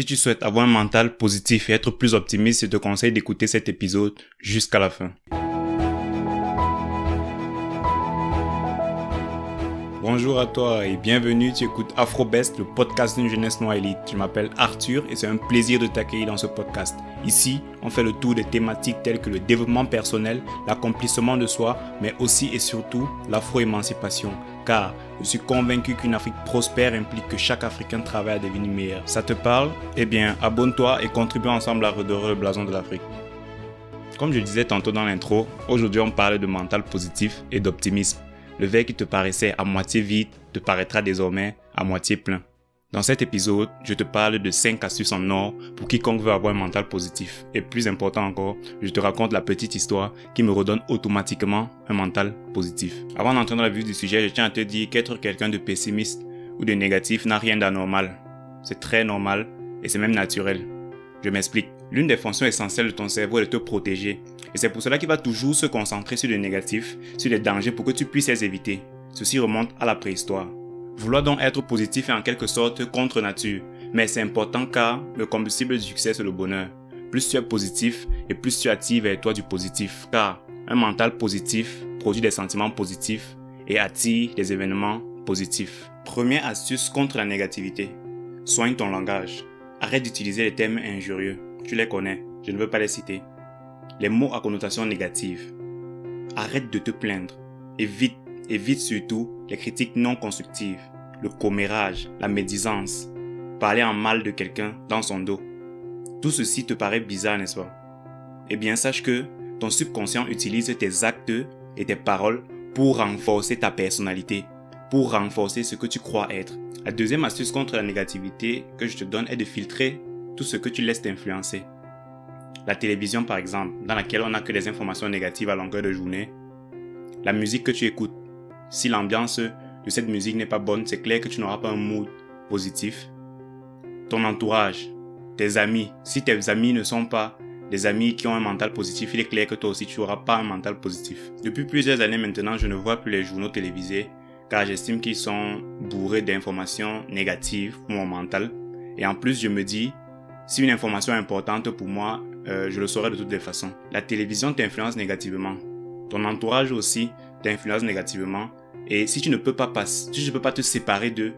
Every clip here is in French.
Si tu souhaites avoir un mental positif et être plus optimiste, je te conseille d'écouter cet épisode jusqu'à la fin. Bonjour à toi et bienvenue, tu écoutes AfroBest, le podcast d'une jeunesse noire élite. Je m'appelle Arthur et c'est un plaisir de t'accueillir dans ce podcast. Ici, on fait le tour des thématiques telles que le développement personnel, l'accomplissement de soi, mais aussi et surtout l'afro-émancipation. Car je suis convaincu qu'une Afrique prospère implique que chaque Africain travaille à devenir meilleur. Ça te parle? Eh bien, abonne-toi et contribue ensemble à redorer le blason de l'Afrique. Comme je disais tantôt dans l'intro, aujourd'hui on parle de mental positif et d'optimisme. Le verre qui te paraissait à moitié vide te paraîtra désormais à moitié plein. Dans cet épisode, je te parle de 5 astuces en or pour quiconque veut avoir un mental positif. Et plus important encore, je te raconte la petite histoire qui me redonne automatiquement un mental positif. Avant d'entrer dans la vue du sujet, je tiens à te dire qu'être quelqu'un de pessimiste ou de négatif n'a rien d'anormal. C'est très normal et c'est même naturel. Je m'explique. L'une des fonctions essentielles de ton cerveau est de te protéger. Et c'est pour cela qu'il va toujours se concentrer sur le négatif, sur les dangers pour que tu puisses les éviter. Ceci remonte à la préhistoire. Vouloir donc être positif est en quelque sorte contre nature, mais c'est important car le combustible du succès c'est le bonheur. Plus tu es positif et plus tu attires vers toi du positif, car un mental positif produit des sentiments positifs et attire des événements positifs. Première astuce contre la négativité. Soigne ton langage. Arrête d'utiliser les termes injurieux. Tu les connais, je ne veux pas les citer. Les mots à connotation négative. Arrête de te plaindre. Évite Évite surtout les critiques non constructives, le commérage, la médisance, parler en mal de quelqu'un dans son dos. Tout ceci te paraît bizarre, n'est-ce pas? Eh bien, sache que ton subconscient utilise tes actes et tes paroles pour renforcer ta personnalité, pour renforcer ce que tu crois être. La deuxième astuce contre la négativité que je te donne est de filtrer tout ce que tu laisses t'influencer. La télévision, par exemple, dans laquelle on n'a que des informations négatives à longueur de journée. La musique que tu écoutes, si l'ambiance de cette musique n'est pas bonne, c'est clair que tu n'auras pas un mood positif. Ton entourage, tes amis, si tes amis ne sont pas des amis qui ont un mental positif, il est clair que toi aussi tu n'auras pas un mental positif. Depuis plusieurs années maintenant, je ne vois plus les journaux télévisés car j'estime qu'ils sont bourrés d'informations négatives pour mon mental. Et en plus, je me dis, si une information est importante pour moi, euh, je le saurai de toutes les façons. La télévision t'influence négativement. Ton entourage aussi t'influence négativement. Et si tu ne peux pas passer, si tu ne peux pas te séparer d'eux,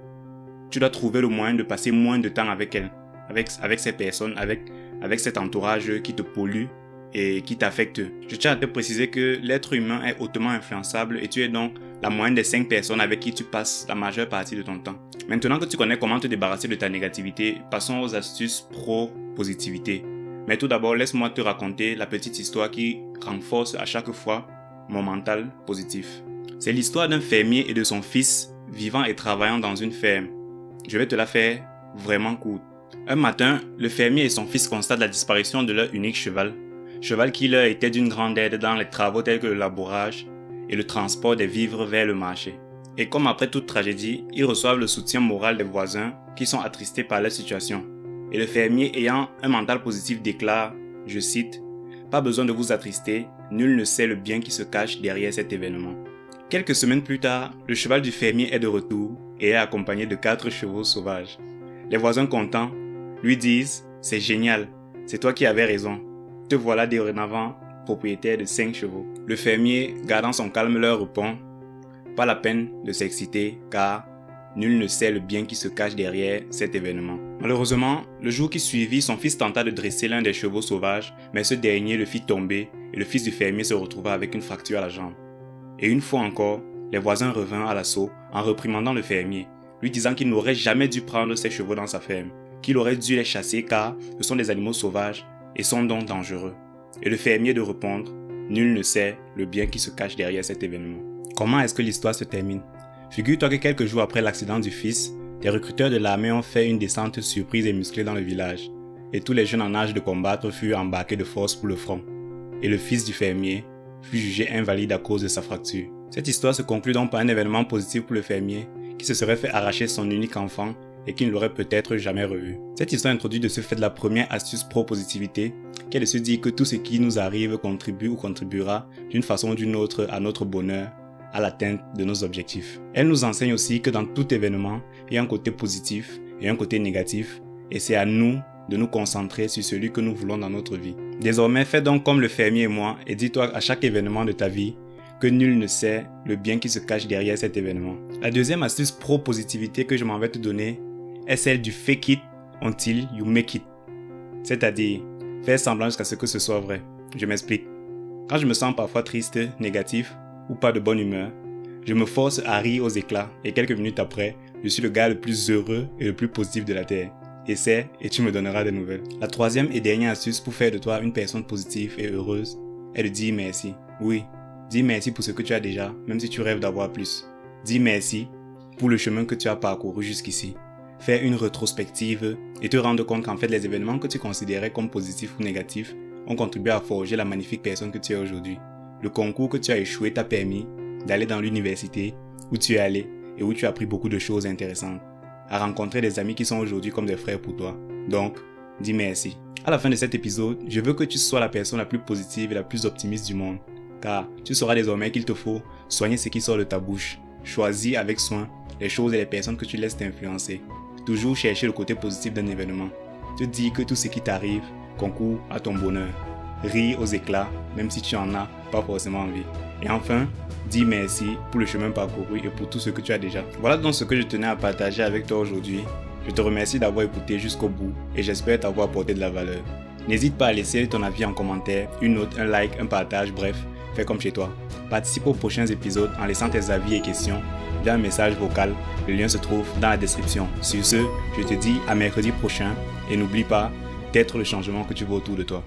tu dois trouver le moyen de passer moins de temps avec elles, avec, avec ces personnes, avec, avec cet entourage qui te pollue et qui t'affecte. Je tiens à te préciser que l'être humain est hautement influençable et tu es donc la moyenne des 5 personnes avec qui tu passes la majeure partie de ton temps. Maintenant que tu connais comment te débarrasser de ta négativité, passons aux astuces pro-positivité. Mais tout d'abord, laisse-moi te raconter la petite histoire qui renforce à chaque fois mon mental positif. C'est l'histoire d'un fermier et de son fils vivant et travaillant dans une ferme. Je vais te la faire vraiment courte. Un matin, le fermier et son fils constatent la disparition de leur unique cheval, cheval qui leur était d'une grande aide dans les travaux tels que le labourage et le transport des vivres vers le marché. Et comme après toute tragédie, ils reçoivent le soutien moral des voisins qui sont attristés par leur situation. Et le fermier ayant un mental positif déclare, je cite, Pas besoin de vous attrister, nul ne sait le bien qui se cache derrière cet événement. Quelques semaines plus tard, le cheval du fermier est de retour et est accompagné de quatre chevaux sauvages. Les voisins contents lui disent C'est génial, c'est toi qui avais raison. Te voilà dorénavant propriétaire de cinq chevaux. Le fermier, gardant son calme, leur répond Pas la peine de s'exciter car nul ne sait le bien qui se cache derrière cet événement. Malheureusement, le jour qui suivit, son fils tenta de dresser l'un des chevaux sauvages, mais ce dernier le fit tomber et le fils du fermier se retrouva avec une fracture à la jambe. Et une fois encore, les voisins revinrent à l'assaut en réprimandant le fermier, lui disant qu'il n'aurait jamais dû prendre ses chevaux dans sa ferme, qu'il aurait dû les chasser car ce sont des animaux sauvages et sont donc dangereux. Et le fermier de répondre, nul ne sait le bien qui se cache derrière cet événement. Comment est-ce que l'histoire se termine? Figure-toi que quelques jours après l'accident du fils, des recruteurs de l'armée ont fait une descente surprise et musclée dans le village, et tous les jeunes en âge de combattre furent embarqués de force pour le front et le fils du fermier fut jugé invalide à cause de sa fracture. Cette histoire se conclut donc par un événement positif pour le fermier qui se serait fait arracher son unique enfant et qui ne l'aurait peut-être jamais revu. Cette histoire introduit de ce fait la première astuce pro-positivité, qui est de se dire que tout ce qui nous arrive contribue ou contribuera d'une façon ou d'une autre à notre bonheur, à l'atteinte de nos objectifs. Elle nous enseigne aussi que dans tout événement, il y a un côté positif et un côté négatif, et c'est à nous de nous concentrer sur celui que nous voulons dans notre vie. Désormais, fais donc comme le fermier et moi et dis-toi à chaque événement de ta vie que nul ne sait le bien qui se cache derrière cet événement. La deuxième astuce pro-positivité que je m'en vais te donner est celle du fake it until you make it. C'est-à-dire, faire semblant jusqu'à ce que ce soit vrai. Je m'explique. Quand je me sens parfois triste, négatif ou pas de bonne humeur, je me force à rire aux éclats et quelques minutes après, je suis le gars le plus heureux et le plus positif de la Terre. Essaie et tu me donneras des nouvelles. La troisième et dernière astuce pour faire de toi une personne positive et heureuse est de dire merci. Oui, dis merci pour ce que tu as déjà, même si tu rêves d'avoir plus. Dis merci pour le chemin que tu as parcouru jusqu'ici. Fais une rétrospective et te rendre compte qu'en fait les événements que tu considérais comme positifs ou négatifs ont contribué à forger la magnifique personne que tu es aujourd'hui. Le concours que tu as échoué t'a permis d'aller dans l'université où tu es allé et où tu as appris beaucoup de choses intéressantes, à rencontrer des amis qui sont aujourd'hui comme des frères pour toi. Donc, dis merci. À la fin de cet épisode, je veux que tu sois la personne la plus positive et la plus optimiste du monde, car tu sauras désormais qu'il te faut soigner ce qui sort de ta bouche. Choisis avec soin les choses et les personnes que tu laisses t'influencer. Toujours chercher le côté positif d'un événement. Te dis que tout ce qui t'arrive concourt à ton bonheur. Ris aux éclats, même si tu en as pas forcément envie. Et enfin, dis merci pour le chemin parcouru et pour tout ce que tu as déjà. Voilà donc ce que je tenais à partager avec toi aujourd'hui. Je te remercie d'avoir écouté jusqu'au bout et j'espère t'avoir apporté de la valeur. N'hésite pas à laisser ton avis en commentaire, une note, un like, un partage, bref, fais comme chez toi. Participe aux prochains épisodes en laissant tes avis et questions via un message vocal. Le lien se trouve dans la description. Sur ce, je te dis à mercredi prochain et n'oublie pas d'être le changement que tu veux autour de toi.